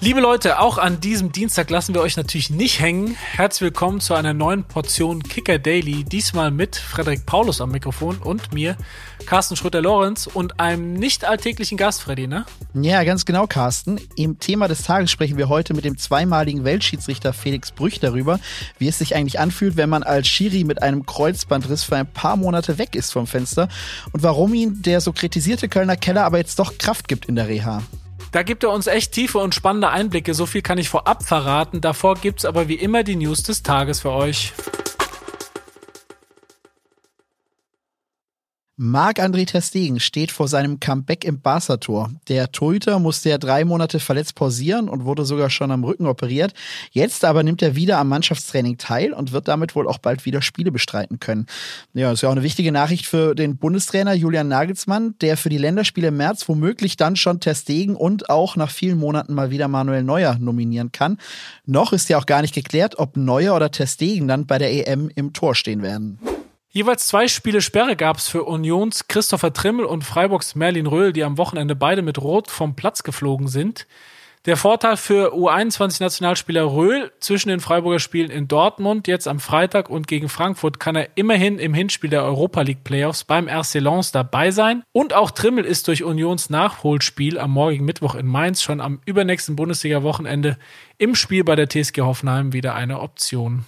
Liebe Leute, auch an diesem Dienstag lassen wir euch natürlich nicht hängen. Herzlich willkommen zu einer neuen Portion Kicker Daily. Diesmal mit Frederik Paulus am Mikrofon und mir, Carsten Schröter-Lorenz und einem nicht alltäglichen Gast, Freddy, ne? Ja, ganz genau, Carsten. Im Thema des Tages sprechen wir heute mit dem zweimaligen Weltschiedsrichter Felix Brüch darüber, wie es sich eigentlich anfühlt, wenn man als Schiri mit einem Kreuzbandriss für ein paar Monate weg ist vom Fenster und warum ihn der so kritisierte Kölner Keller aber jetzt doch Kraft gibt in der Reha. Da gibt er uns echt tiefe und spannende Einblicke. So viel kann ich vorab verraten. Davor gibt's aber wie immer die News des Tages für euch. Marc-André Terstegen steht vor seinem Comeback im Barca-Tor. Der Torhüter musste ja drei Monate verletzt pausieren und wurde sogar schon am Rücken operiert. Jetzt aber nimmt er wieder am Mannschaftstraining teil und wird damit wohl auch bald wieder Spiele bestreiten können. Ja, ist ja auch eine wichtige Nachricht für den Bundestrainer Julian Nagelsmann, der für die Länderspiele im März womöglich dann schon Terstegen und auch nach vielen Monaten mal wieder Manuel Neuer nominieren kann. Noch ist ja auch gar nicht geklärt, ob Neuer oder Terstegen dann bei der EM im Tor stehen werden. Jeweils zwei Spiele Sperre gab es für Unions Christopher Trimmel und Freiburgs Merlin Röhl, die am Wochenende beide mit Rot vom Platz geflogen sind. Der Vorteil für U21-Nationalspieler Röhl zwischen den Freiburger Spielen in Dortmund jetzt am Freitag und gegen Frankfurt kann er immerhin im Hinspiel der Europa League Playoffs beim RC Lens dabei sein. Und auch Trimmel ist durch Unions Nachholspiel am morgigen Mittwoch in Mainz schon am übernächsten Bundesliga-Wochenende im Spiel bei der TSG Hoffenheim wieder eine Option.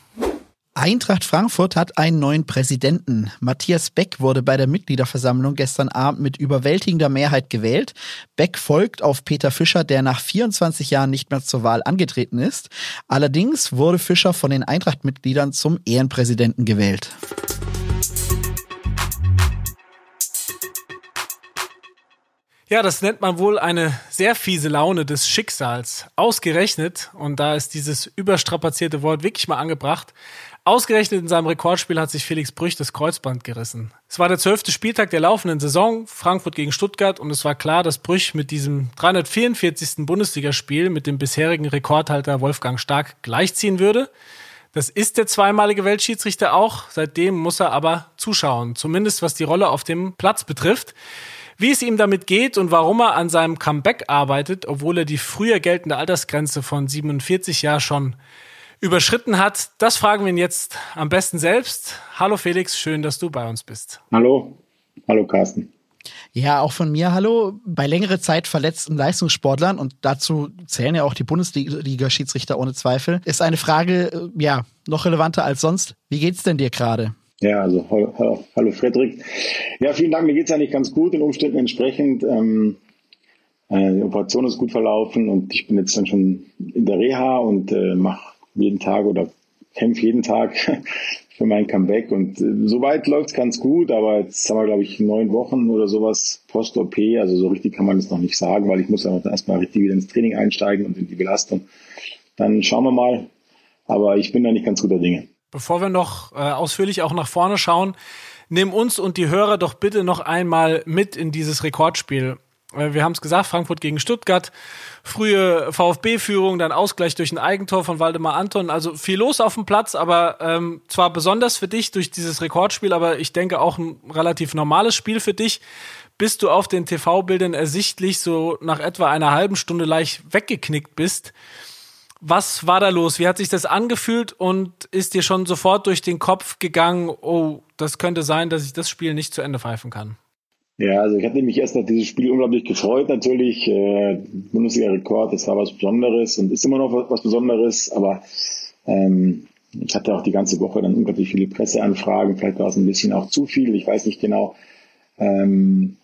Eintracht Frankfurt hat einen neuen Präsidenten. Matthias Beck wurde bei der Mitgliederversammlung gestern Abend mit überwältigender Mehrheit gewählt. Beck folgt auf Peter Fischer, der nach 24 Jahren nicht mehr zur Wahl angetreten ist. Allerdings wurde Fischer von den Eintracht-Mitgliedern zum Ehrenpräsidenten gewählt. Ja, das nennt man wohl eine sehr fiese Laune des Schicksals. Ausgerechnet, und da ist dieses überstrapazierte Wort wirklich mal angebracht, Ausgerechnet in seinem Rekordspiel hat sich Felix Brüch das Kreuzband gerissen. Es war der zwölfte Spieltag der laufenden Saison, Frankfurt gegen Stuttgart, und es war klar, dass Brüch mit diesem 344. Bundesligaspiel mit dem bisherigen Rekordhalter Wolfgang Stark gleichziehen würde. Das ist der zweimalige Weltschiedsrichter auch. Seitdem muss er aber zuschauen, zumindest was die Rolle auf dem Platz betrifft. Wie es ihm damit geht und warum er an seinem Comeback arbeitet, obwohl er die früher geltende Altersgrenze von 47 Jahren schon überschritten hat. Das fragen wir ihn jetzt am besten selbst. Hallo Felix, schön, dass du bei uns bist. Hallo, hallo Carsten. Ja, auch von mir hallo. Bei längere Zeit verletzten Leistungssportlern, und dazu zählen ja auch die Bundesliga-Schiedsrichter ohne Zweifel, ist eine Frage, äh, ja, noch relevanter als sonst. Wie geht's denn dir gerade? Ja, also hallo, hallo Frederik. Ja, vielen Dank. Mir geht's eigentlich ganz gut, den Umständen entsprechend. Ähm, äh, die Operation ist gut verlaufen und ich bin jetzt dann schon in der Reha und äh, mache jeden Tag oder kämpfe jeden Tag für mein Comeback. Und äh, soweit läuft's ganz gut, aber jetzt haben wir, glaube ich, neun Wochen oder sowas Post-OP. Also so richtig kann man das noch nicht sagen, weil ich muss ja erstmal richtig wieder ins Training einsteigen und in die Belastung. Dann schauen wir mal. Aber ich bin da nicht ganz guter Dinge. Bevor wir noch äh, ausführlich auch nach vorne schauen, nimm uns und die Hörer doch bitte noch einmal mit in dieses Rekordspiel. Äh, wir haben es gesagt, Frankfurt gegen Stuttgart, frühe VfB-Führung, dann Ausgleich durch ein Eigentor von Waldemar Anton. Also viel los auf dem Platz, aber ähm, zwar besonders für dich durch dieses Rekordspiel, aber ich denke auch ein relativ normales Spiel für dich. Bis du auf den TV-Bildern ersichtlich so nach etwa einer halben Stunde leicht weggeknickt bist. Was war da los? Wie hat sich das angefühlt und ist dir schon sofort durch den Kopf gegangen, oh, das könnte sein, dass ich das Spiel nicht zu Ende pfeifen kann? Ja, also ich hatte mich erst nach diesem Spiel unglaublich gefreut natürlich. Äh, Bundesliga-Rekord, das war was Besonderes und ist immer noch was Besonderes, aber ähm, ich hatte auch die ganze Woche dann unglaublich viele Presseanfragen, vielleicht war es ein bisschen auch zu viel, ich weiß nicht genau. Ähm,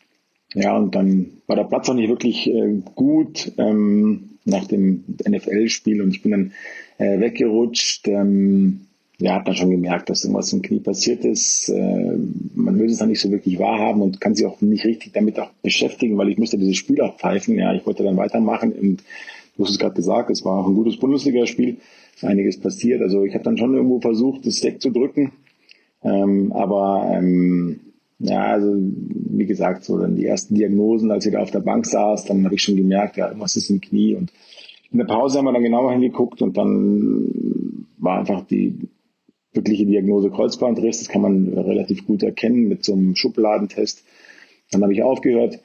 ja, und dann war der Platz auch nicht wirklich äh, gut ähm, nach dem NFL-Spiel und ich bin dann äh, weggerutscht. Ähm, ja, hat dann schon gemerkt, dass irgendwas im Knie passiert ist. Äh, man will es dann nicht so wirklich wahrhaben und kann sich auch nicht richtig damit auch beschäftigen, weil ich musste dieses Spiel auch pfeifen. Ja, ich wollte dann weitermachen und du hast es gerade gesagt, es war auch ein gutes Bundesligaspiel, einiges passiert. Also ich habe dann schon irgendwo versucht, das wegzudrücken. Ähm, aber ähm, ja, also wie gesagt, so dann die ersten Diagnosen, als ich da auf der Bank saß, dann habe ich schon gemerkt, ja, irgendwas ist im Knie und in der Pause haben wir dann genauer hingeguckt und dann war einfach die wirkliche Diagnose Kreuzbandriss. Das kann man relativ gut erkennen mit so einem Schubladentest. Dann habe ich aufgehört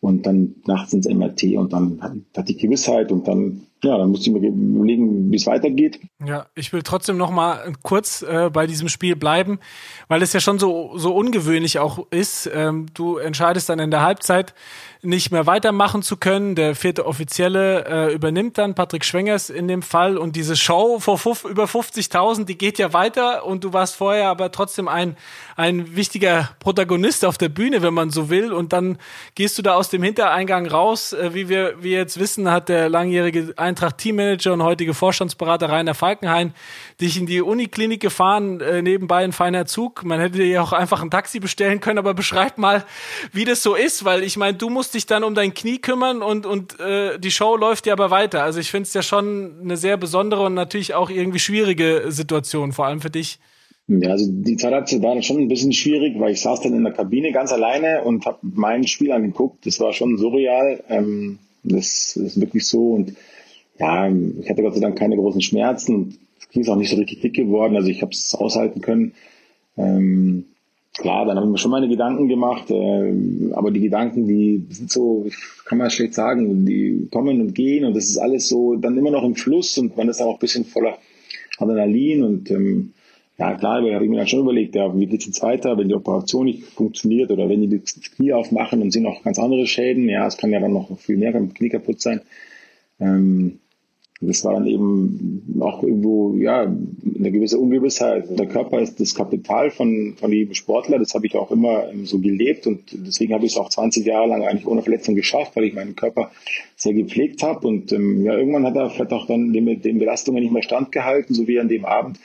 und dann nachts ins MRT und dann hatte ich Gewissheit und dann ja, dann musste ich mir überlegen, wie es weitergeht. Ja, ich will trotzdem noch mal kurz äh, bei diesem Spiel bleiben, weil es ja schon so so ungewöhnlich auch ist. Ähm, du entscheidest dann in der Halbzeit nicht mehr weitermachen zu können. Der vierte Offizielle äh, übernimmt dann, Patrick Schwengers in dem Fall. Und diese Show vor fuf, über 50.000, die geht ja weiter. Und du warst vorher aber trotzdem ein, ein wichtiger Protagonist auf der Bühne, wenn man so will. Und dann gehst du da aus dem Hintereingang raus. Äh, wie wir wie jetzt wissen, hat der langjährige Eintracht-Teammanager und heutige Vorstandsberater Rainer Falkenhayn dich in die Uniklinik gefahren, äh, nebenbei ein feiner Zug. Man hätte dir ja auch einfach ein Taxi bestellen können, aber beschreib mal, wie das so ist, weil ich meine, du musst dich dann um dein Knie kümmern und, und äh, die Show läuft ja aber weiter. Also ich finde es ja schon eine sehr besondere und natürlich auch irgendwie schwierige Situation, vor allem für dich. Ja, also die Zeit war schon ein bisschen schwierig, weil ich saß dann in der Kabine ganz alleine und habe mein Spiel angeguckt. Das war schon surreal. Ähm, das ist wirklich so. Und ja, ich hatte Gott sei Dank keine großen Schmerzen. Es ging auch nicht so richtig dick geworden. Also ich habe es aushalten können. Ähm, klar, dann habe ich mir schon meine Gedanken gemacht, äh, aber die Gedanken, die sind so, kann man schlecht sagen, die kommen und gehen und das ist alles so dann immer noch im Fluss und man ist auch ein bisschen voller Adrenalin und ähm, ja klar, aber habe ich mir dann schon überlegt, ja, wie geht's jetzt weiter, wenn die Operation nicht funktioniert oder wenn die das Knie aufmachen und sind noch ganz andere Schäden, ja, es kann ja dann noch viel mehr beim Knie kaputt sein. Ähm, das war dann eben auch irgendwo, ja, eine gewisse Ungewissheit. Der Körper ist das Kapital von, von jedem Sportler. Das habe ich auch immer so gelebt und deswegen habe ich es auch 20 Jahre lang eigentlich ohne Verletzung geschafft, weil ich meinen Körper sehr gepflegt habe. Und ähm, ja, irgendwann hat er vielleicht auch dann den, den Belastungen nicht mehr standgehalten, so wie an dem Abend.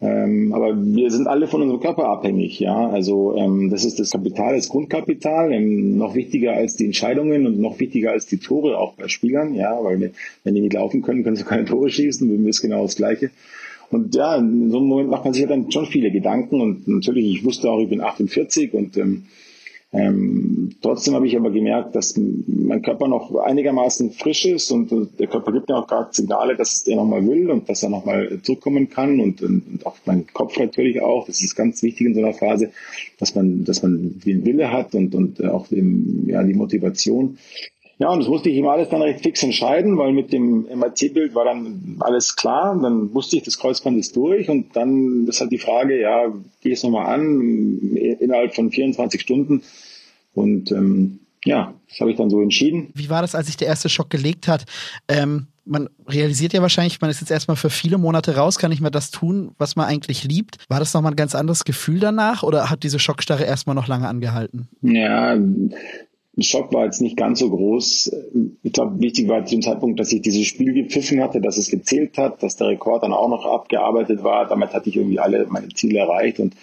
Ähm, aber wir sind alle von unserem Körper abhängig, ja. Also ähm, das ist das Kapital, das Grundkapital, ähm, noch wichtiger als die Entscheidungen und noch wichtiger als die Tore auch bei Spielern, ja, weil wenn die nicht laufen können, können sie keine Tore schießen, wir ist genau das Gleiche. Und ja, in so einem Moment macht man sich ja dann schon viele Gedanken und natürlich, ich wusste auch, ich bin 48 und ähm, ähm, trotzdem habe ich aber gemerkt, dass mein Körper noch einigermaßen frisch ist und, der Körper gibt ja auch gerade Signale, dass er nochmal will und dass er nochmal zurückkommen kann und, und, und auch mein Kopf natürlich auch. Das ist ganz wichtig in so einer Phase, dass man, dass man den Wille hat und, und auch den, ja, die Motivation. Ja, und das musste ich ihm alles dann recht fix entscheiden, weil mit dem MRT-Bild war dann alles klar. Dann wusste ich, das Kreuzband ist durch. Und dann ist halt die Frage, ja, gehe es nochmal an, innerhalb von 24 Stunden. Und ähm, ja, das habe ich dann so entschieden. Wie war das, als sich der erste Schock gelegt hat? Ähm, man realisiert ja wahrscheinlich, man ist jetzt erstmal für viele Monate raus, kann nicht mehr das tun, was man eigentlich liebt. War das nochmal ein ganz anderes Gefühl danach oder hat diese Schockstarre erstmal noch lange angehalten? Ja, Schock war jetzt nicht ganz so groß. Ich glaube, wichtig war zu dem Zeitpunkt, dass ich dieses Spiel gepfiffen hatte, dass es gezählt hat, dass der Rekord dann auch noch abgearbeitet war. Damit hatte ich irgendwie alle meine Ziele erreicht und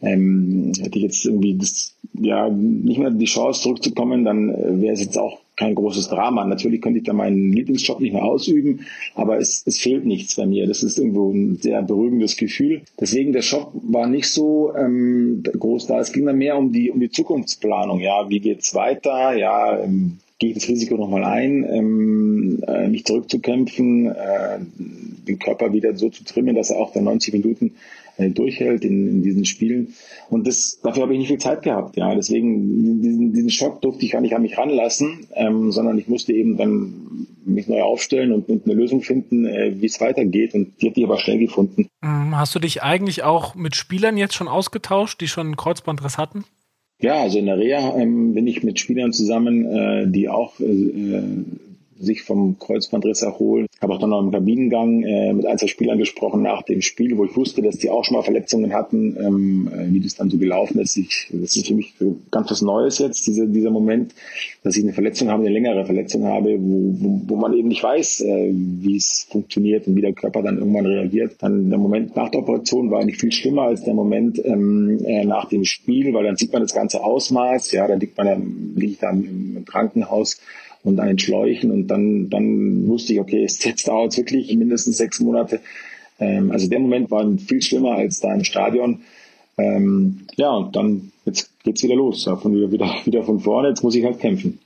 ähm, hätte ich jetzt irgendwie das, ja, nicht mehr die Chance zurückzukommen, dann äh, wäre es jetzt auch kein großes Drama. Natürlich könnte ich da meinen Lieblingsjob nicht mehr ausüben, aber es, es fehlt nichts bei mir. Das ist irgendwo ein sehr beruhigendes Gefühl. Deswegen der Schock war nicht so ähm, groß da. Es ging dann mehr um die um die Zukunftsplanung. Ja, wie geht's weiter? Ja, ähm, gehe ich das Risiko nochmal ein, ähm, äh, mich zurückzukämpfen, äh, den Körper wieder so zu trimmen, dass er auch dann 90 Minuten durchhält in, in diesen Spielen. Und das, dafür habe ich nicht viel Zeit gehabt. Ja, deswegen diesen, diesen Schock durfte ich gar nicht an mich ranlassen, ähm, sondern ich musste eben dann mich neu aufstellen und, und eine Lösung finden, äh, wie es weitergeht. Und die hat die aber schnell gefunden. Mm, hast du dich eigentlich auch mit Spielern jetzt schon ausgetauscht, die schon einen Kreuzbandriss hatten? Ja, also in der Reha ähm, bin ich mit Spielern zusammen, äh, die auch äh, sich vom Kreuzbandriss erholen. Ich habe auch dann noch im Kabinengang äh, mit ein, zwei Spielern gesprochen nach dem Spiel, wo ich wusste, dass die auch schon mal Verletzungen hatten, ähm, äh, wie das dann so gelaufen ist. Ich, das ist für mich ganz was Neues jetzt, diese, dieser Moment, dass ich eine Verletzung habe, eine längere Verletzung habe, wo, wo, wo man eben nicht weiß, äh, wie es funktioniert und wie der Körper dann irgendwann reagiert. Dann der Moment nach der Operation war nicht viel schlimmer als der Moment ähm, äh, nach dem Spiel, weil dann sieht man das ganze Ausmaß. Ja, dann liegt man dann, liege ich dann im Krankenhaus und an den Schläuchen und dann, dann wusste ich, okay, jetzt dauert es wirklich mindestens sechs Monate. Ähm, also der Moment war viel schlimmer als da im Stadion. Ähm, ja, und dann, jetzt geht's wieder los, ja, von wieder, wieder von vorne, jetzt muss ich halt kämpfen.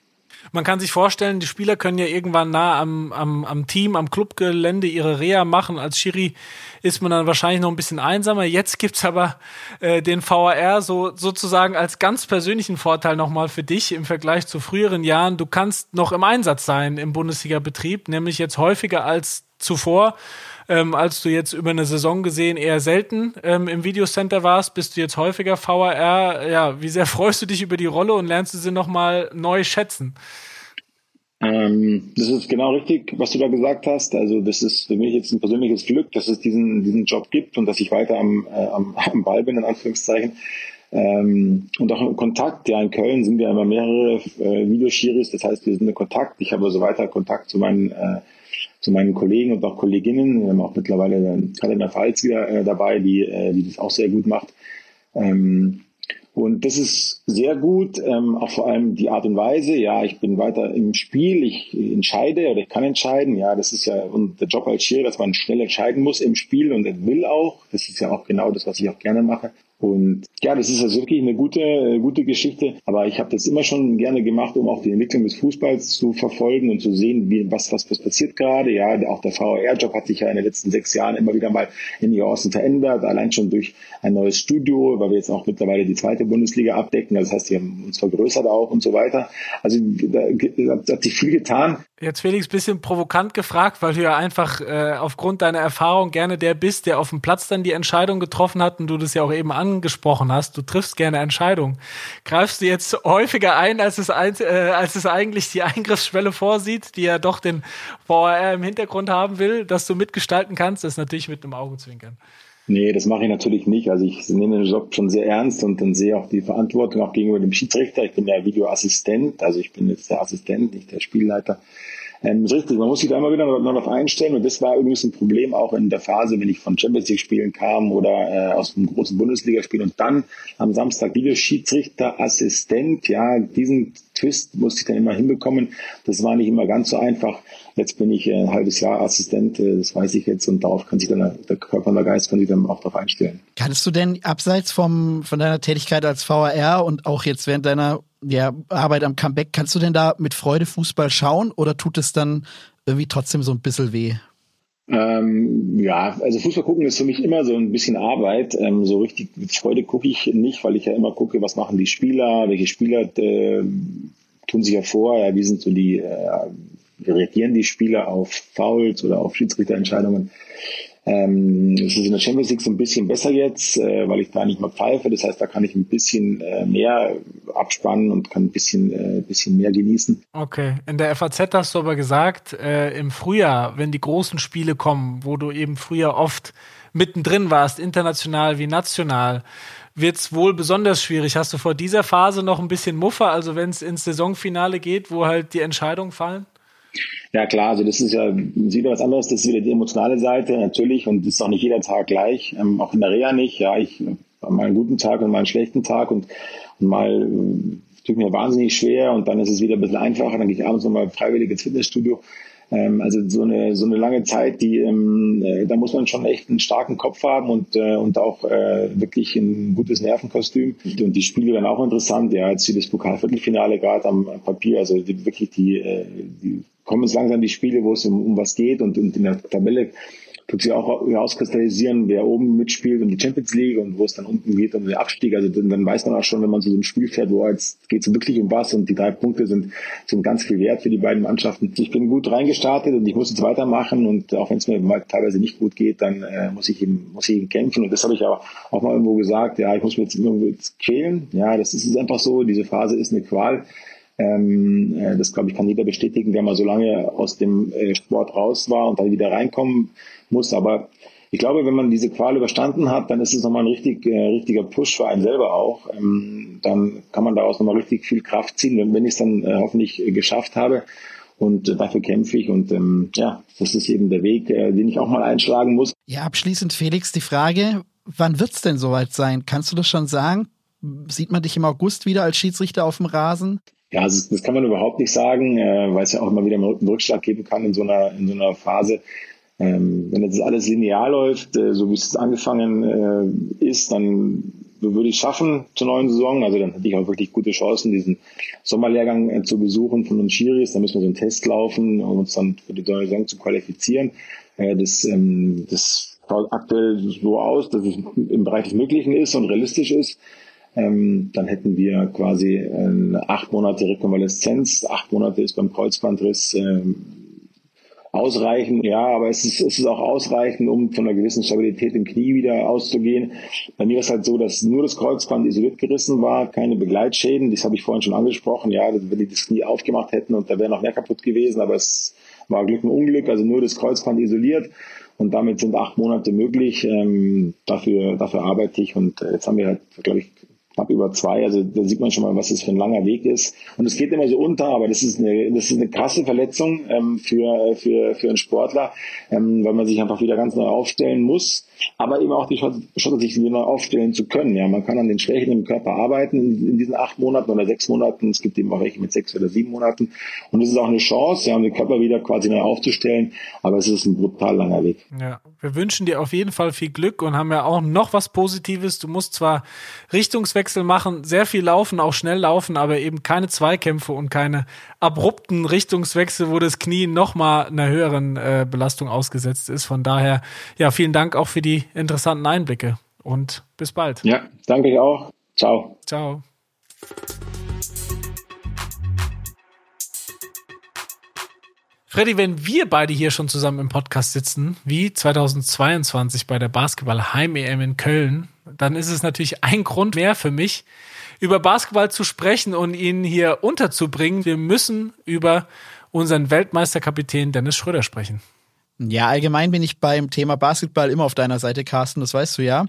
Man kann sich vorstellen, die Spieler können ja irgendwann nah am, am, am Team, am Clubgelände ihre Reha machen. Als Schiri ist man dann wahrscheinlich noch ein bisschen einsamer. Jetzt gibt's aber äh, den VAR so sozusagen als ganz persönlichen Vorteil nochmal für dich im Vergleich zu früheren Jahren. Du kannst noch im Einsatz sein im Bundesliga-Betrieb, nämlich jetzt häufiger als zuvor. Ähm, als du jetzt über eine Saison gesehen eher selten ähm, im Videocenter warst, bist du jetzt häufiger VAR. Ja, wie sehr freust du dich über die Rolle und lernst du sie nochmal neu schätzen? Ähm, das ist genau richtig, was du da gesagt hast. Also das ist für mich jetzt ein persönliches Glück, dass es diesen, diesen Job gibt und dass ich weiter am, äh, am, am Ball bin, in Anführungszeichen. Ähm, und auch im Kontakt. Ja, in Köln sind wir immer mehrere äh, Videoschiris, das heißt, wir sind in Kontakt. Ich habe also weiter Kontakt zu meinen äh, zu meinen Kollegen und auch Kolleginnen. Wir haben auch mittlerweile Katharina Pfalz wieder äh, dabei, die, äh, die das auch sehr gut macht. Ähm, und das ist sehr gut, ähm, auch vor allem die Art und Weise. Ja, ich bin weiter im Spiel, ich entscheide oder ich kann entscheiden. Ja, das ist ja und der Job als Schiri, dass man schnell entscheiden muss im Spiel und will auch. Das ist ja auch genau das, was ich auch gerne mache. Und ja, das ist also wirklich eine gute, gute Geschichte. Aber ich habe das immer schon gerne gemacht, um auch die Entwicklung des Fußballs zu verfolgen und zu sehen, wie, was, was, was passiert gerade. Ja, auch der VR-Job hat sich ja in den letzten sechs Jahren immer wieder mal in Nuancen verändert. Allein schon durch ein neues Studio, weil wir jetzt auch mittlerweile die zweite Bundesliga abdecken. Das heißt, wir haben uns vergrößert auch und so weiter. Also da, da hat sich viel getan. Jetzt Felix, bisschen provokant gefragt, weil du ja einfach äh, aufgrund deiner Erfahrung gerne der bist, der auf dem Platz dann die Entscheidung getroffen hat und du das ja auch eben angesprochen hast. Du triffst gerne Entscheidungen. Greifst du jetzt häufiger ein, als es, ein, äh, als es eigentlich die Eingriffsschwelle vorsieht, die ja doch den VAR im Hintergrund haben will, dass du mitgestalten kannst? Das ist natürlich mit einem Augenzwinkern. Nee, das mache ich natürlich nicht. Also ich nehme den Job schon sehr ernst und dann sehe auch die Verantwortung auch gegenüber dem Schiedsrichter. Ich bin ja Videoassistent, also ich bin jetzt der Assistent, nicht der Spielleiter. Ähm, ist richtig, man muss sich da immer wieder noch darauf einstellen und das war übrigens ein Problem auch in der Phase, wenn ich von Champions League Spielen kam oder äh, aus einem großen Bundesligaspiel und dann am Samstag Videoschiedsrichter, Assistent, ja, diesen Twist musste ich dann immer hinbekommen. Das war nicht immer ganz so einfach. Jetzt bin ich ein halbes Jahr Assistent, äh, das weiß ich jetzt und darauf kann sich dann der Körper und der Geist kann sich dann auch darauf einstellen. Kannst du denn abseits vom, von deiner Tätigkeit als VAR und auch jetzt während deiner ja, Arbeit am Comeback, kannst du denn da mit Freude Fußball schauen oder tut es dann irgendwie trotzdem so ein bisschen weh? Ähm, ja, also Fußball gucken ist für mich immer so ein bisschen Arbeit. Ähm, so richtig mit Freude gucke ich nicht, weil ich ja immer gucke, was machen die Spieler, welche Spieler äh, tun sich hervor, ja, wie sind so die, äh, reagieren die Spieler auf Fouls oder auf Schiedsrichterentscheidungen. Ähm, es ist in der Champions League so ein bisschen besser jetzt, äh, weil ich da nicht mehr pfeife. Das heißt, da kann ich ein bisschen äh, mehr abspannen und kann ein bisschen, äh, bisschen mehr genießen. Okay. In der FAZ hast du aber gesagt, im Frühjahr, wenn die großen Spiele kommen, wo du eben früher oft mittendrin warst, international wie national, wird es wohl besonders schwierig. Hast du vor dieser Phase noch ein bisschen Muffer, also wenn es ins Saisonfinale geht, wo halt die Entscheidungen fallen? Ja klar, also das ist ja wieder was anderes, das ist wieder die emotionale Seite natürlich und ist auch nicht jeder Tag gleich, ähm, auch in der Reha nicht. Ja, ich habe mal einen guten Tag und mal einen schlechten Tag und, und mal äh, tut mir wahnsinnig schwer und dann ist es wieder ein bisschen einfacher, dann gehe ich abends nochmal freiwillig ins Fitnessstudio. Ähm, also so eine so eine lange Zeit, die ähm, äh, da muss man schon echt einen starken Kopf haben und äh, und auch äh, wirklich ein gutes Nervenkostüm. Und die Spiele werden auch interessant. Ja, jetzt wie das Pokalviertelfinale gerade am, am Papier, also die, wirklich die, äh, die kommen jetzt langsam die Spiele, wo es um, um was geht und, und in der Tabelle tut sich auch herauskristallisieren, wer oben mitspielt und die Champions League und wo es dann unten geht um den Abstieg. Also dann weiß man auch schon, wenn man zu so einem Spiel fährt, wo jetzt geht es wirklich um was und die drei Punkte sind, sind ganz viel wert für die beiden Mannschaften. Ich bin gut reingestartet und ich muss jetzt weitermachen und auch wenn es mir mal teilweise nicht gut geht, dann äh, muss ich ihm, muss ich ihm kämpfen und das habe ich auch, auch mal irgendwo gesagt, ja, ich muss mir jetzt irgendwo jetzt quälen. Ja, das ist einfach so, diese Phase ist eine Qual. Ähm, äh, das, glaube ich, kann jeder bestätigen, der mal so lange aus dem äh, Sport raus war und dann wieder reinkommen muss. Aber ich glaube, wenn man diese Qual überstanden hat, dann ist es nochmal ein richtig, äh, richtiger Push für einen selber auch. Ähm, dann kann man daraus nochmal richtig viel Kraft ziehen, wenn, wenn ich es dann äh, hoffentlich äh, geschafft habe. Und äh, dafür kämpfe ich. Und ähm, ja, das ist eben der Weg, den ich auch mal einschlagen muss. Ja, abschließend, Felix, die Frage, wann wird's denn soweit sein? Kannst du das schon sagen? Sieht man dich im August wieder als Schiedsrichter auf dem Rasen? Ja, also das kann man überhaupt nicht sagen, äh, weil es ja auch immer wieder einen Rückschlag geben kann in so einer, in so einer Phase. Ähm, wenn jetzt alles linear läuft, äh, so wie es angefangen äh, ist, dann würde ich schaffen zur neuen Saison. Also dann hätte ich auch wirklich gute Chancen, diesen Sommerlehrgang äh, zu besuchen von den Schiris. Da müssen wir so einen Test laufen, um uns dann für die neue Saison zu qualifizieren. Äh, das, ähm, das schaut aktuell so aus, dass es im Bereich des Möglichen ist und realistisch ist. Ähm, dann hätten wir quasi äh, acht Monate Rekonvaleszenz. Acht Monate ist beim Kreuzbandriss ähm, ausreichend, ja, aber es ist, es ist auch ausreichend, um von einer gewissen Stabilität im Knie wieder auszugehen. Bei mir ist halt so, dass nur das Kreuzband isoliert gerissen war, keine Begleitschäden. Das habe ich vorhin schon angesprochen. Ja, wenn die das Knie aufgemacht hätten und da wäre noch mehr kaputt gewesen, aber es war Glück und Unglück, also nur das Kreuzband isoliert. Und damit sind acht Monate möglich. Ähm, dafür, dafür arbeite ich. Und äh, jetzt haben wir halt, glaube ich, knapp über zwei. Also da sieht man schon mal, was das für ein langer Weg ist. Und es geht immer so unter, aber das ist eine, das ist eine krasse Verletzung ähm, für, für, für einen Sportler, ähm, weil man sich einfach wieder ganz neu aufstellen muss, aber eben auch die Chance, sich wieder neu aufstellen zu können. Ja, man kann an den Schwächen im Körper arbeiten in, in, diesen acht Monaten oder sechs Monaten. Es gibt eben auch welche mit sechs oder sieben Monaten. Und es ist auch eine Chance, ja, den Körper wieder quasi neu aufzustellen. Aber es ist ein brutal langer Weg. Ja, wir wünschen dir auf jeden Fall viel Glück und haben ja auch noch was Positives. Du musst zwar Richtungswechsel Richtungswechsel machen, sehr viel laufen, auch schnell laufen, aber eben keine Zweikämpfe und keine abrupten Richtungswechsel, wo das Knie nochmal einer höheren äh, Belastung ausgesetzt ist. Von daher, ja, vielen Dank auch für die interessanten Einblicke und bis bald. Ja, danke ich auch. Ciao. Ciao. Freddy, wenn wir beide hier schon zusammen im Podcast sitzen, wie 2022 bei der Basketball-Heim-EM in Köln, dann ist es natürlich ein Grund mehr für mich, über Basketball zu sprechen und ihn hier unterzubringen. Wir müssen über unseren Weltmeisterkapitän Dennis Schröder sprechen. Ja, allgemein bin ich beim Thema Basketball immer auf deiner Seite, Carsten, das weißt du ja.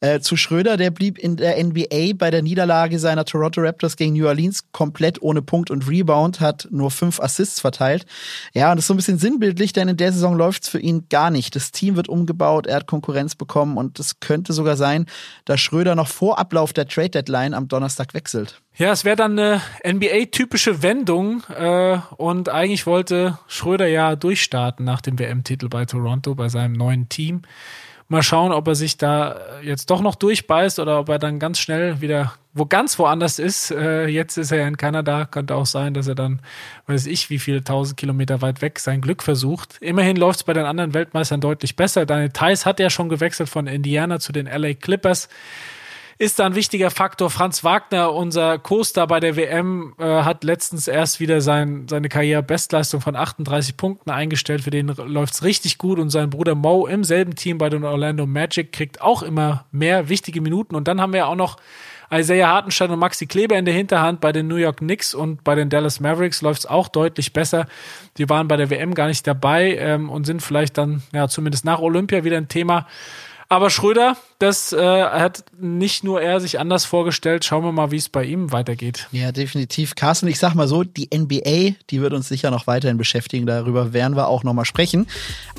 Äh, zu Schröder, der blieb in der NBA bei der Niederlage seiner Toronto Raptors gegen New Orleans komplett ohne Punkt und Rebound, hat nur fünf Assists verteilt. Ja, und das ist so ein bisschen sinnbildlich, denn in der Saison läuft's für ihn gar nicht. Das Team wird umgebaut, er hat Konkurrenz bekommen und es könnte sogar sein, dass Schröder noch vor Ablauf der Trade Deadline am Donnerstag wechselt. Ja, es wäre dann eine NBA-typische Wendung äh, und eigentlich wollte Schröder ja durchstarten nach dem WM-Titel bei Toronto, bei seinem neuen Team. Mal schauen, ob er sich da jetzt doch noch durchbeißt oder ob er dann ganz schnell wieder wo ganz woanders ist. Äh, jetzt ist er ja in Kanada, könnte auch sein, dass er dann, weiß ich, wie viele tausend Kilometer weit weg sein Glück versucht. Immerhin läuft es bei den anderen Weltmeistern deutlich besser. Daniel Theiss hat ja schon gewechselt von Indiana zu den LA Clippers ist da ein wichtiger Faktor. Franz Wagner, unser Co-Star bei der WM, äh, hat letztens erst wieder sein, seine Karriere-Bestleistung von 38 Punkten eingestellt. Für den läuft's richtig gut und sein Bruder Mo im selben Team bei den Orlando Magic kriegt auch immer mehr wichtige Minuten. Und dann haben wir auch noch Isaiah Hartenstein und Maxi Kleber in der Hinterhand bei den New York Knicks und bei den Dallas Mavericks läuft's auch deutlich besser. Die waren bei der WM gar nicht dabei ähm, und sind vielleicht dann, ja, zumindest nach Olympia wieder ein Thema. Aber Schröder, das äh, hat nicht nur er sich anders vorgestellt. Schauen wir mal, wie es bei ihm weitergeht. Ja, definitiv. Carsten, ich sag mal so, die NBA, die wird uns sicher noch weiterhin beschäftigen. Darüber werden wir auch nochmal sprechen.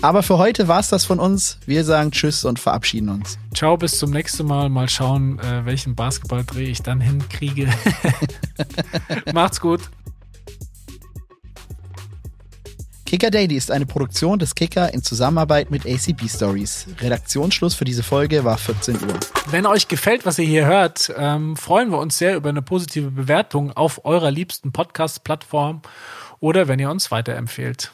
Aber für heute war's das von uns. Wir sagen Tschüss und verabschieden uns. Ciao, bis zum nächsten Mal. Mal schauen, äh, welchen Basketballdreh ich dann hinkriege. Macht's gut. Kicker Daily ist eine Produktion des Kicker in Zusammenarbeit mit ACB Stories. Redaktionsschluss für diese Folge war 14 Uhr. Wenn euch gefällt, was ihr hier hört, ähm, freuen wir uns sehr über eine positive Bewertung auf eurer liebsten Podcast-Plattform oder wenn ihr uns weiterempfehlt.